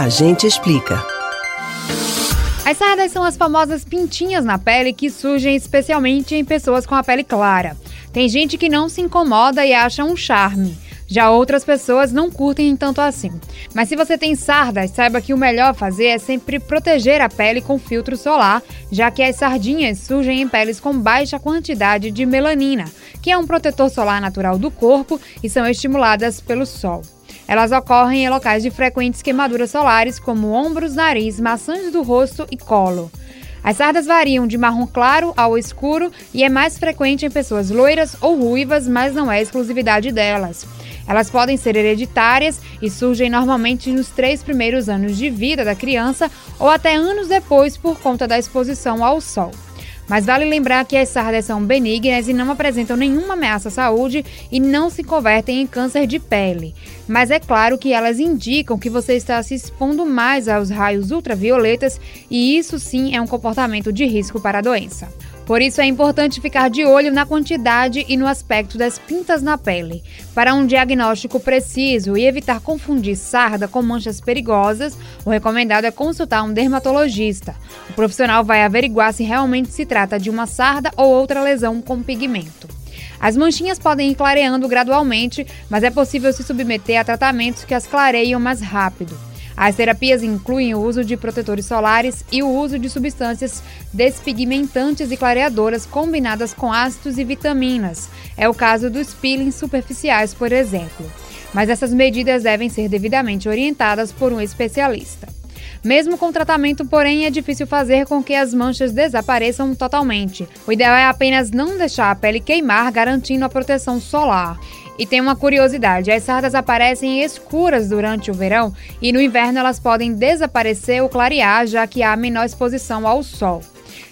A gente explica. As sardas são as famosas pintinhas na pele que surgem especialmente em pessoas com a pele clara. Tem gente que não se incomoda e acha um charme. Já outras pessoas não curtem tanto assim. Mas se você tem sardas, saiba que o melhor a fazer é sempre proteger a pele com filtro solar, já que as sardinhas surgem em peles com baixa quantidade de melanina, que é um protetor solar natural do corpo e são estimuladas pelo sol. Elas ocorrem em locais de frequentes queimaduras solares, como ombros, nariz, maçãs do rosto e colo. As sardas variam de marrom claro ao escuro e é mais frequente em pessoas loiras ou ruivas, mas não é exclusividade delas. Elas podem ser hereditárias e surgem normalmente nos três primeiros anos de vida da criança ou até anos depois por conta da exposição ao sol. Mas vale lembrar que as sardas são benignas e não apresentam nenhuma ameaça à saúde e não se convertem em câncer de pele. Mas é claro que elas indicam que você está se expondo mais aos raios ultravioletas e isso sim é um comportamento de risco para a doença. Por isso é importante ficar de olho na quantidade e no aspecto das pintas na pele, para um diagnóstico preciso e evitar confundir sarda com manchas perigosas. O recomendado é consultar um dermatologista. O profissional vai averiguar se realmente se trata de uma sarda ou outra lesão com pigmento. As manchinhas podem ir clareando gradualmente, mas é possível se submeter a tratamentos que as clareiam mais rápido. As terapias incluem o uso de protetores solares e o uso de substâncias despigmentantes e clareadoras combinadas com ácidos e vitaminas. É o caso dos peelings superficiais, por exemplo. Mas essas medidas devem ser devidamente orientadas por um especialista. Mesmo com tratamento, porém, é difícil fazer com que as manchas desapareçam totalmente. O ideal é apenas não deixar a pele queimar, garantindo a proteção solar. E tem uma curiosidade: as sardas aparecem escuras durante o verão e no inverno elas podem desaparecer ou clarear, já que há menor exposição ao sol.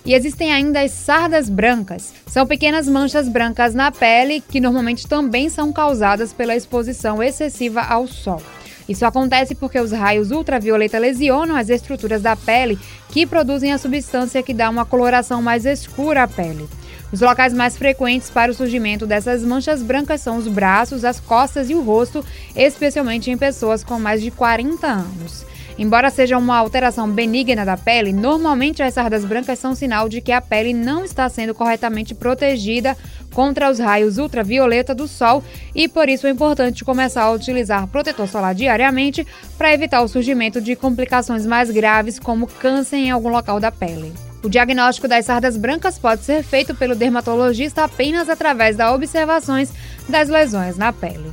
E existem ainda as sardas brancas. São pequenas manchas brancas na pele que normalmente também são causadas pela exposição excessiva ao sol. Isso acontece porque os raios ultravioleta lesionam as estruturas da pele que produzem a substância que dá uma coloração mais escura à pele. Os locais mais frequentes para o surgimento dessas manchas brancas são os braços, as costas e o rosto, especialmente em pessoas com mais de 40 anos. Embora seja uma alteração benigna da pele, normalmente as sardas brancas são sinal de que a pele não está sendo corretamente protegida contra os raios ultravioleta do sol e por isso é importante começar a utilizar protetor solar diariamente para evitar o surgimento de complicações mais graves como câncer em algum local da pele. O diagnóstico das sardas brancas pode ser feito pelo dermatologista apenas através das observações das lesões na pele.